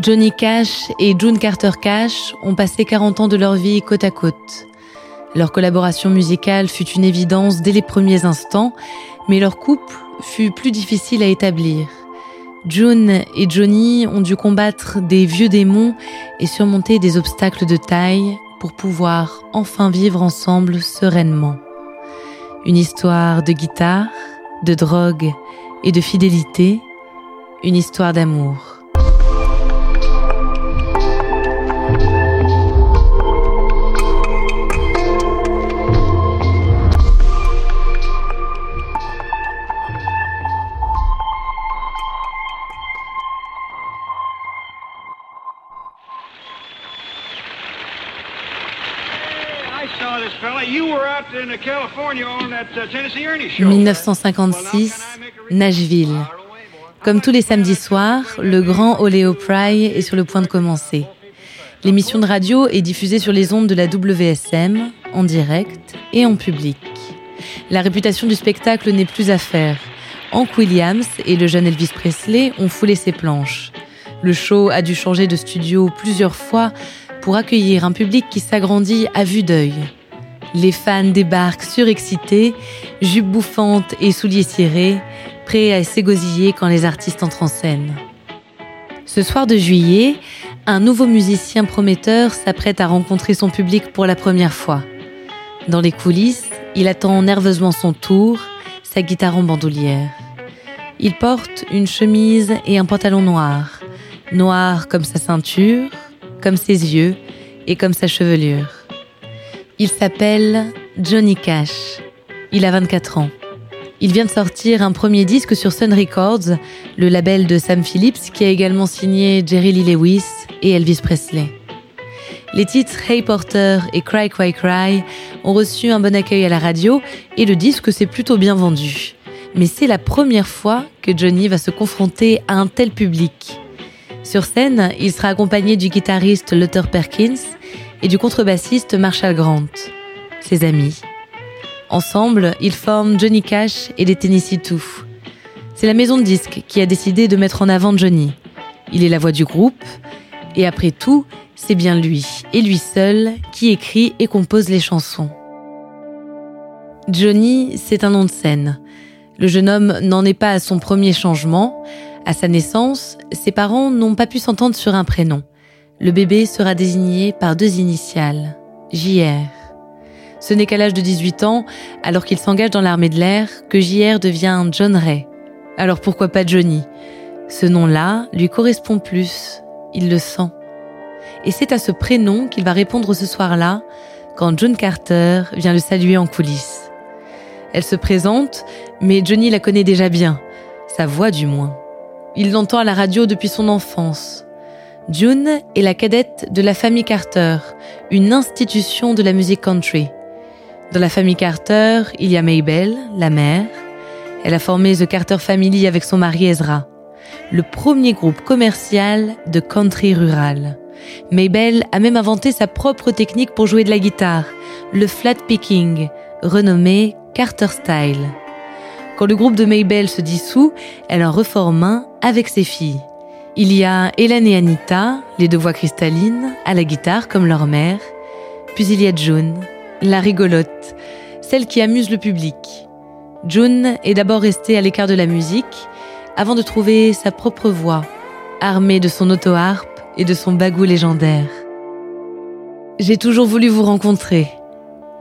Johnny Cash et June Carter Cash ont passé 40 ans de leur vie côte à côte. Leur collaboration musicale fut une évidence dès les premiers instants, mais leur couple fut plus difficile à établir. June et Johnny ont dû combattre des vieux démons et surmonter des obstacles de taille pour pouvoir enfin vivre ensemble sereinement. Une histoire de guitare, de drogue et de fidélité, une histoire d'amour. 1956, Nashville. Comme tous les samedis soirs, le grand Oléo Pry est sur le point de commencer. L'émission de radio est diffusée sur les ondes de la WSM, en direct et en public. La réputation du spectacle n'est plus à faire. Hank Williams et le jeune Elvis Presley ont foulé ses planches. Le show a dû changer de studio plusieurs fois pour accueillir un public qui s'agrandit à vue d'œil. Les fans débarquent surexcités, jupes bouffantes et souliers cirés, prêts à s'égosiller quand les artistes entrent en scène. Ce soir de juillet, un nouveau musicien prometteur s'apprête à rencontrer son public pour la première fois. Dans les coulisses, il attend nerveusement son tour, sa guitare en bandoulière. Il porte une chemise et un pantalon noir, noir comme sa ceinture, comme ses yeux et comme sa chevelure. Il s'appelle Johnny Cash. Il a 24 ans. Il vient de sortir un premier disque sur Sun Records, le label de Sam Phillips qui a également signé Jerry Lee Lewis et Elvis Presley. Les titres Hey Porter et Cry Cry Cry ont reçu un bon accueil à la radio et le disque s'est plutôt bien vendu. Mais c'est la première fois que Johnny va se confronter à un tel public. Sur scène, il sera accompagné du guitariste Luther Perkins et du contrebassiste Marshall Grant, ses amis. Ensemble, ils forment Johnny Cash et les Tennessee Two. C'est la maison de disques qui a décidé de mettre en avant Johnny. Il est la voix du groupe, et après tout, c'est bien lui, et lui seul, qui écrit et compose les chansons. Johnny, c'est un nom de scène. Le jeune homme n'en est pas à son premier changement. À sa naissance, ses parents n'ont pas pu s'entendre sur un prénom. Le bébé sera désigné par deux initiales, JR. Ce n'est qu'à l'âge de 18 ans, alors qu'il s'engage dans l'armée de l'air, que JR devient John Ray. Alors pourquoi pas Johnny? Ce nom-là lui correspond plus, il le sent. Et c'est à ce prénom qu'il va répondre ce soir-là, quand John Carter vient le saluer en coulisses. Elle se présente, mais Johnny la connaît déjà bien, sa voix du moins. Il l'entend à la radio depuis son enfance. June est la cadette de la famille Carter, une institution de la musique country. Dans la famille Carter, il y a Mabel, la mère. Elle a formé The Carter Family avec son mari Ezra, le premier groupe commercial de country rural. Mabel a même inventé sa propre technique pour jouer de la guitare, le flat picking, renommé Carter Style. Quand le groupe de Mabel se dissout, elle en reforme un avec ses filles. Il y a Hélène et Anita, les deux voix cristallines, à la guitare comme leur mère. Puis il y a June, la rigolote, celle qui amuse le public. June est d'abord restée à l'écart de la musique avant de trouver sa propre voix, armée de son auto-harpe et de son bagou légendaire. J'ai toujours voulu vous rencontrer.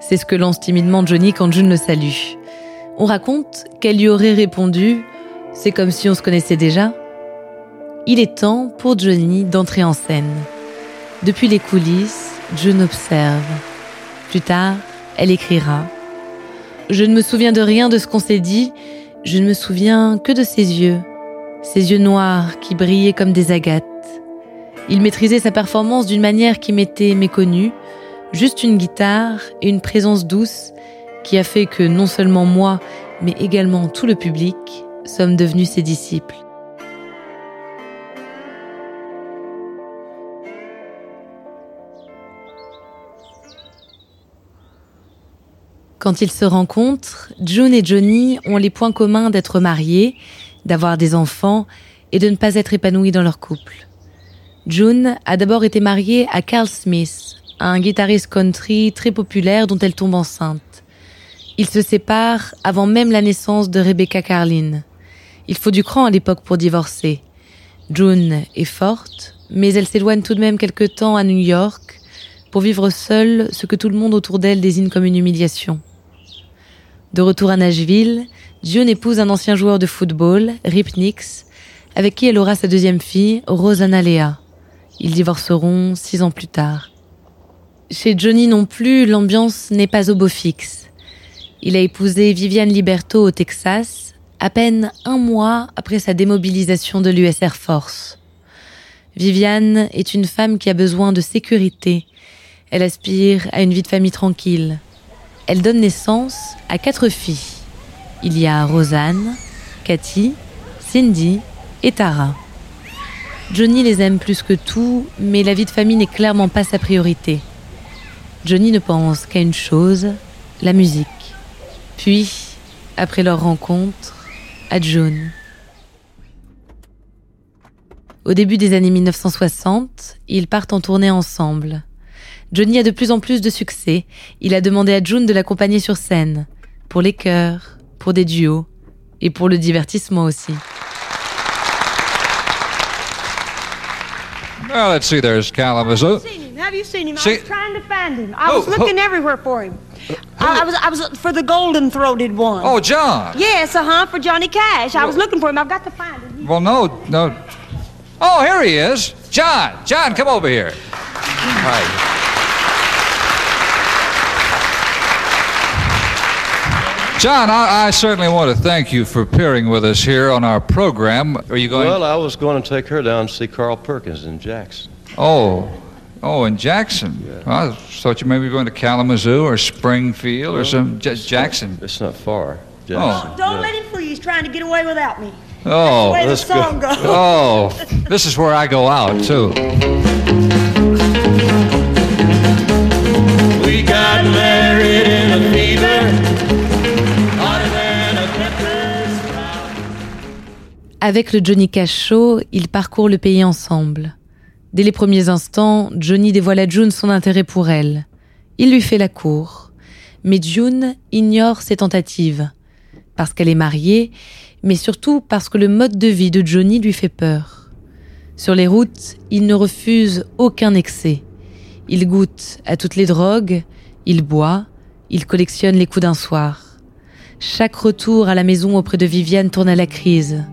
C'est ce que lance timidement Johnny quand June le salue. On raconte qu'elle lui aurait répondu C'est comme si on se connaissait déjà. Il est temps pour Johnny d'entrer en scène. Depuis les coulisses, June observe. Plus tard, elle écrira Je ne me souviens de rien de ce qu'on s'est dit, je ne me souviens que de ses yeux, ses yeux noirs qui brillaient comme des agates. Il maîtrisait sa performance d'une manière qui m'était méconnue, juste une guitare et une présence douce qui a fait que non seulement moi, mais également tout le public sommes devenus ses disciples. Quand ils se rencontrent, June et Johnny ont les points communs d'être mariés, d'avoir des enfants et de ne pas être épanouis dans leur couple. June a d'abord été mariée à Carl Smith, un guitariste country très populaire dont elle tombe enceinte. Ils se séparent avant même la naissance de Rebecca Carlin. Il faut du cran à l'époque pour divorcer. June est forte, mais elle s'éloigne tout de même quelque temps à New York pour vivre seule ce que tout le monde autour d'elle désigne comme une humiliation. De retour à Nashville, June épouse un ancien joueur de football, Rip Nix, avec qui elle aura sa deuxième fille, Rosanna Lea. Ils divorceront six ans plus tard. Chez Johnny non plus, l'ambiance n'est pas au beau fixe. Il a épousé Viviane Liberto au Texas, à peine un mois après sa démobilisation de l'US Air Force. Viviane est une femme qui a besoin de sécurité. Elle aspire à une vie de famille tranquille elle donne naissance à quatre filles. Il y a Rosanne, Cathy, Cindy et Tara. Johnny les aime plus que tout, mais la vie de famille n'est clairement pas sa priorité. Johnny ne pense qu'à une chose, la musique. Puis, après leur rencontre, à June. Au début des années 1960, ils partent en tournée ensemble. Johnny a de plus en plus de succès. Il a demandé à June de l'accompagner sur scène, pour les chœurs, pour des duos et pour le divertissement aussi. Well, let's see. There's Kalamazoo. Have you seen him? See- I was trying to find him. I Who? was looking Who? everywhere for him. I, I was I was for the golden throated one. Oh, John. Yes, uh huh, for Johnny Cash. I was looking for him. I've got to find him. Well, no, no. Oh, here he is. John. John, come over here. Hi. John, I, I certainly want to thank you for appearing with us here on our program. Are you going? Well, I was going to take her down to see Carl Perkins in Jackson. oh, oh, in Jackson. I thought you maybe were going to Kalamazoo or Springfield or some J- Jackson. It's not far. Oh. Jackson. Oh, don't yeah. let him fool you. He's trying to get away without me. Oh, the way the song good. goes. oh, this is where I go out too. We got married in a Avec le Johnny Cash Show, ils parcourent le pays ensemble. Dès les premiers instants, Johnny dévoile à June son intérêt pour elle. Il lui fait la cour. Mais June ignore ses tentatives. Parce qu'elle est mariée, mais surtout parce que le mode de vie de Johnny lui fait peur. Sur les routes, il ne refuse aucun excès. Il goûte à toutes les drogues, il boit, il collectionne les coups d'un soir. Chaque retour à la maison auprès de Viviane tourne à la crise.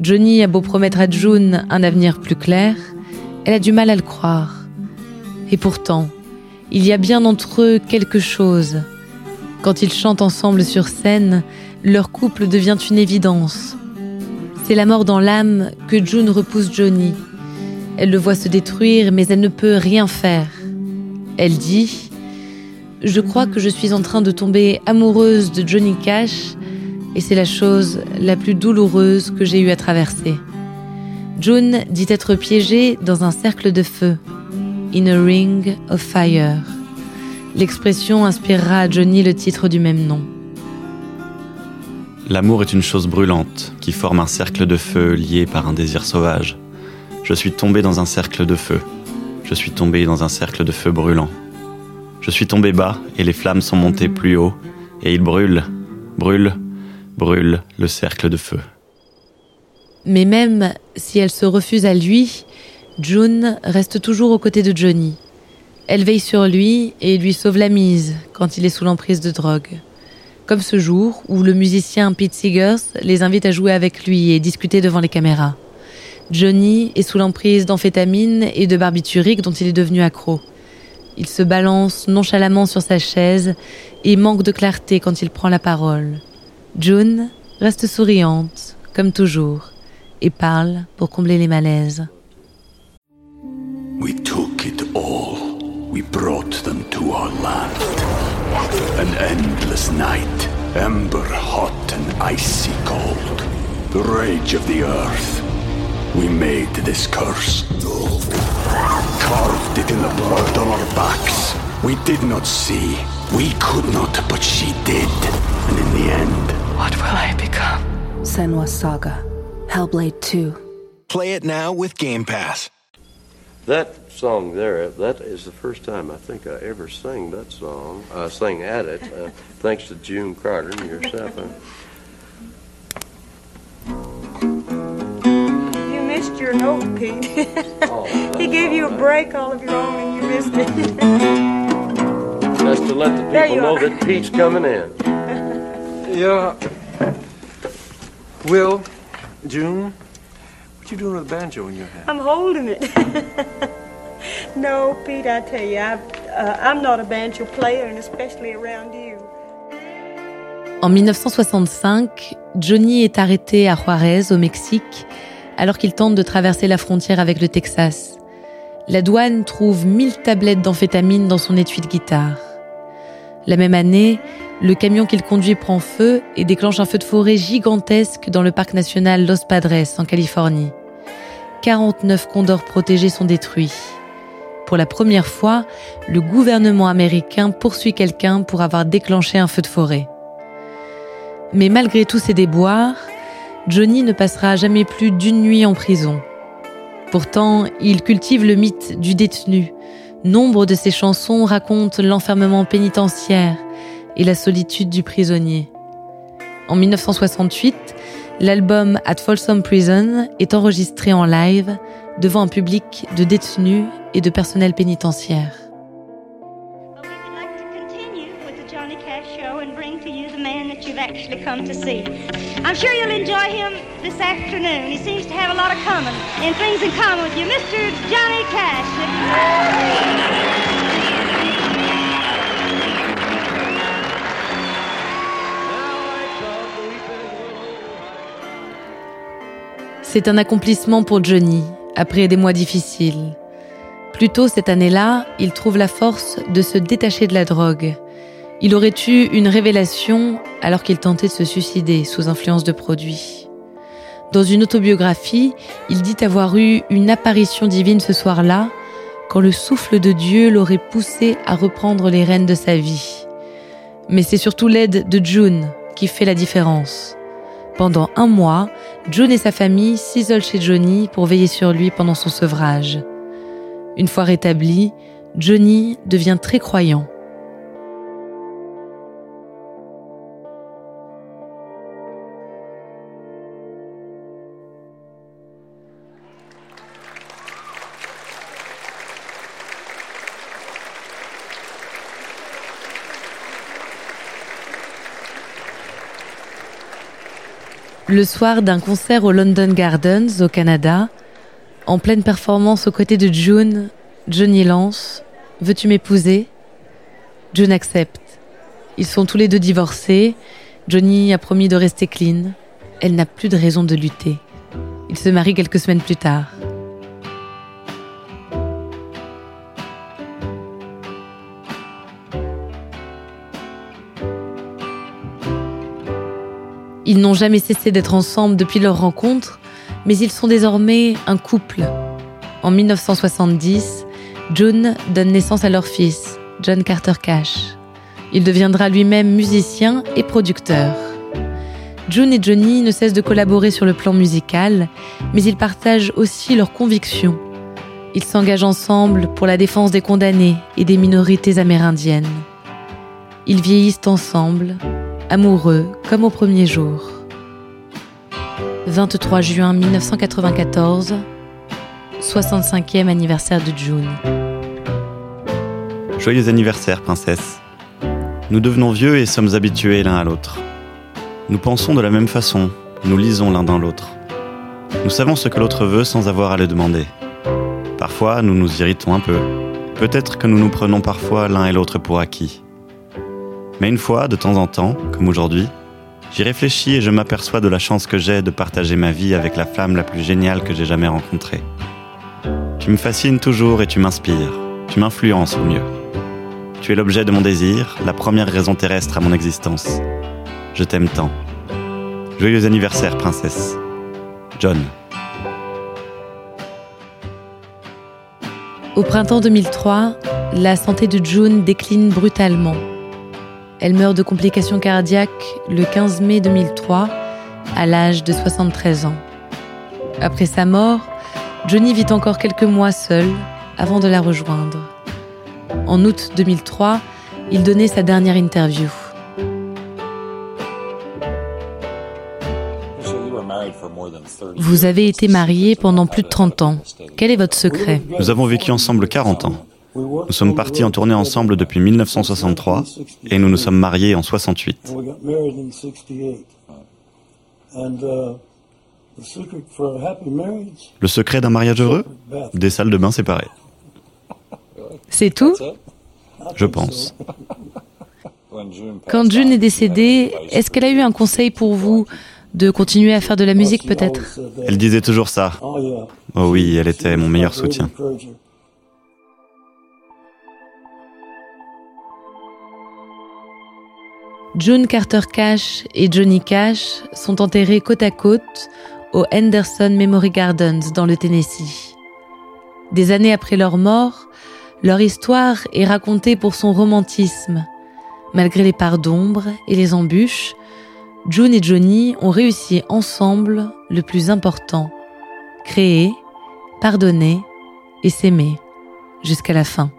Johnny a beau promettre à June un avenir plus clair, elle a du mal à le croire. Et pourtant, il y a bien entre eux quelque chose. Quand ils chantent ensemble sur scène, leur couple devient une évidence. C'est la mort dans l'âme que June repousse Johnny. Elle le voit se détruire, mais elle ne peut rien faire. Elle dit ⁇ Je crois que je suis en train de tomber amoureuse de Johnny Cash, et c'est la chose la plus douloureuse que j'ai eu à traverser. June dit être piégée dans un cercle de feu, in a ring of fire. L'expression inspirera à Johnny le titre du même nom. L'amour est une chose brûlante qui forme un cercle de feu lié par un désir sauvage. Je suis tombé dans un cercle de feu. Je suis tombé dans un cercle de feu brûlant. Je suis tombé bas et les flammes sont montées plus haut et il brûle, brûle, brûle le cercle de feu. Mais même si elle se refuse à lui, June reste toujours aux côtés de Johnny. Elle veille sur lui et lui sauve la mise quand il est sous l'emprise de drogue. Comme ce jour où le musicien Pete Seegers les invite à jouer avec lui et discuter devant les caméras. Johnny est sous l'emprise d'amphétamine et de barbiturique dont il est devenu accro. Il se balance nonchalamment sur sa chaise et manque de clarté quand il prend la parole. June reste souriante, comme toujours, et parle pour combler les malaises. We took it all. We brought them to our land. An endless night, ember hot and icy cold. The rage of the earth. We made this curse. Carved it in the blood on our backs. We did not see. We could not, but she did. And in the end, What will I become? Senwa Saga. Hellblade 2. Play it now with Game Pass. That song there, that is the first time I think I ever sang that song, uh, sang at it, uh, thanks to June Carter and yourself. You missed your note, Pete. he gave you a break all of your own and you missed it. That's to let the people know are. that Pete's coming in. Yeah. Will, June, what you doing with the banjo in your hand? I'm holding it. no, Pete, I tell you, I, uh, I'm not a banjo player, and especially around you. En 1965, Johnny est arrêté à Juarez, au Mexique, alors qu'il tente de traverser la frontière avec le Texas. La douane trouve 1000 tablettes d'amphétamine dans son étui de guitare. La même année, le camion qu'il conduit prend feu et déclenche un feu de forêt gigantesque dans le parc national Los Padres, en Californie. 49 condors protégés sont détruits. Pour la première fois, le gouvernement américain poursuit quelqu'un pour avoir déclenché un feu de forêt. Mais malgré tous ces déboires, Johnny ne passera jamais plus d'une nuit en prison. Pourtant, il cultive le mythe du détenu. Nombre de ses chansons racontent l'enfermement pénitentiaire et la solitude du prisonnier. En 1968, l'album At Folsom Prison est enregistré en live devant un public de détenus et de personnel pénitentiaire. Cash. I'm sure you'll enjoy him this afternoon. He seems to have a lot of common and things in common with you, Mr. Johnny C'est un accomplissement pour Johnny, après des mois difficiles. Plus tôt cette année-là, il trouve la force de se détacher de la drogue. Il aurait eu une révélation alors qu'il tentait de se suicider sous influence de produits. Dans une autobiographie, il dit avoir eu une apparition divine ce soir-là, quand le souffle de Dieu l'aurait poussé à reprendre les rênes de sa vie. Mais c'est surtout l'aide de June qui fait la différence. Pendant un mois, June et sa famille s'isolent chez Johnny pour veiller sur lui pendant son sevrage. Une fois rétabli, Johnny devient très croyant. Le soir d'un concert au London Gardens, au Canada, en pleine performance aux côtés de June, Johnny lance Veux-tu m'épouser? June accepte. Ils sont tous les deux divorcés. Johnny a promis de rester clean. Elle n'a plus de raison de lutter. Ils se marient quelques semaines plus tard. Ils n'ont jamais cessé d'être ensemble depuis leur rencontre, mais ils sont désormais un couple. En 1970, June donne naissance à leur fils, John Carter Cash. Il deviendra lui-même musicien et producteur. June et Johnny ne cessent de collaborer sur le plan musical, mais ils partagent aussi leurs convictions. Ils s'engagent ensemble pour la défense des condamnés et des minorités amérindiennes. Ils vieillissent ensemble, amoureux comme au premier jour. 23 juin 1994, 65e anniversaire de June. Joyeux anniversaire, princesse. Nous devenons vieux et sommes habitués l'un à l'autre. Nous pensons de la même façon, nous lisons l'un dans l'autre. Nous savons ce que l'autre veut sans avoir à le demander. Parfois, nous nous irritons un peu, Peut-être que nous nous prenons parfois l'un et l'autre pour acquis. Mais une fois, de temps en temps, comme aujourd'hui, j'y réfléchis et je m'aperçois de la chance que j'ai de partager ma vie avec la femme la plus géniale que j'ai jamais rencontrée. Tu me fascines toujours et tu m'inspires. Tu m'influences au mieux. Tu es l'objet de mon désir, la première raison terrestre à mon existence. Je t'aime tant. Joyeux anniversaire, princesse. John. Au printemps 2003, la santé de June décline brutalement. Elle meurt de complications cardiaques le 15 mai 2003, à l'âge de 73 ans. Après sa mort, Johnny vit encore quelques mois seul avant de la rejoindre. En août 2003, il donnait sa dernière interview. Vous avez été marié pendant plus de 30 ans. Quel est votre secret? Nous avons vécu ensemble 40 ans. Nous sommes partis en tournée ensemble depuis 1963 et nous nous sommes mariés en 68. Le secret d'un mariage heureux? Des salles de bain séparées. C'est tout? Je pense. Quand June est décédée, est-ce qu'elle a eu un conseil pour vous de continuer à faire de la musique peut-être? Elle disait toujours ça. Oh oui, elle était mon meilleur soutien. June Carter Cash et Johnny Cash sont enterrés côte à côte au Henderson Memory Gardens dans le Tennessee. Des années après leur mort, leur histoire est racontée pour son romantisme. Malgré les parts d'ombre et les embûches, June et Johnny ont réussi ensemble le plus important, créer, pardonner et s'aimer jusqu'à la fin.